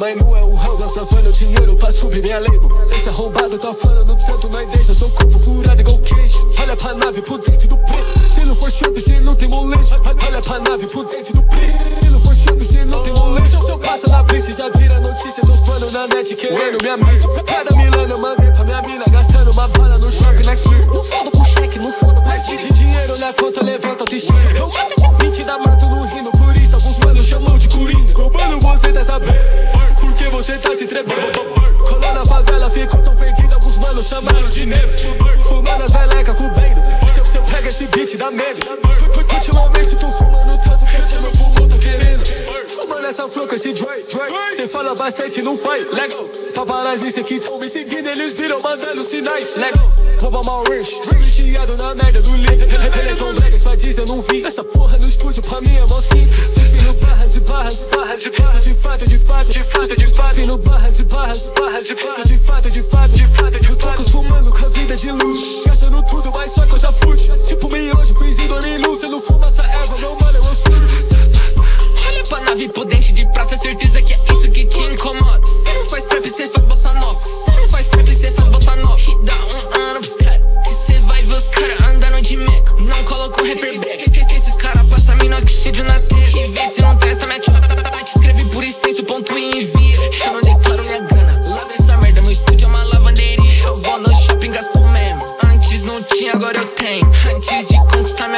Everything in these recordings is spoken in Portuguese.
Mas não é o dinheiro pra subir minha label. Esse arrombado tá falando tanto, mas deixa seu corpo furado igual queijo. Olha pra nave por dentro do preto. Se não for chope, se não tem molejo. Olha pra nave por dentro do preto. Se não for chope, se não tem molejo. Se eu passo na blitz, já vira notícia. Dos planos na net querendo minha mídia. Cada Milano eu mandei pra minha mina Gastando uma bala no shopping na China Não foda com cheque, não foda com de dinheiro na conta, levanta autoestima Eu mato esse beat da mato no rindo Por isso alguns manos chamam de coringa. Roubando você tá sabendo você tá se tremendo Colou na favela, ficou tão perdido Alguns manos chamaram de negro. Fumando as velecas com o se, se eu pego esse beat da medo. Ultimamente tô fumando tanto Que esse meu pulmão tá querendo. Fumando essa flor com esse Dre Cê fala bastante, não faz, legal Paparazzi que tão me seguindo Eles viram mandando sinais, legal Rouba mal rich, viciado na merda do link Ele é tão brega, só diz eu não vi. Essa porra no estúdio pra mim é mó simples. Barras, barras de fato, de fato, de fato, de fato, de fato e barras, barras de fato, de fato, de fato, de fato, de fato shopping, gasto mesmo. Antes não tinha, agora eu tenho. Antes de conquistar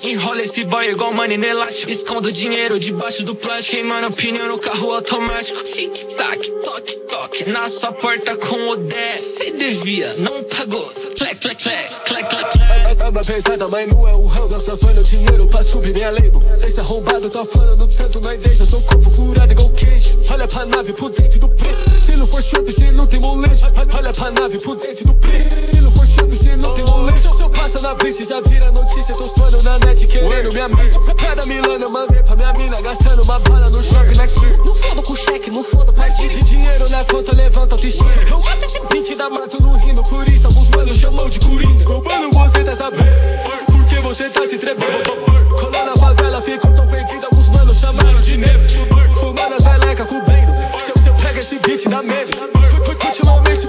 sou Enrola esse boy igual money no elástico. Escondo dinheiro debaixo do plástico. Queimando pneu no carro automático. Tic-tac, toque-toque Na sua porta com o 10 Cê devia, não pagou. Clack, clack, clack, clack, clack, Anda pesada, mas não é o ramo. Safando dinheiro pra subir minha label. Esse arrombado tá falando tanto Nós deixa seu corpo furado igual queijo. Olha pra nave por dentro do preto. Se não for chope, se não tem molejo. Olha pra nave por dentro do preto. Se não for chope, se não tem molejo. Se eu passo na blitz, já vira notícia Tô minha mídia. Cada Milano eu mandei pra minha mina Gastando uma bala no shopping na China Não foda com cheque, não foda com de dinheiro na conta, levanta autoestima Eu mato esse beat da mato no rindo Por isso alguns manos chamam de coringa. Roubando você tá sabendo Porque você tá se tremendo. Colou na favela, ficou tão perdido Alguns manos chamaram de negro. Fumando as velecas com o bendo se, eu pego esse beat da medo. Ultimamente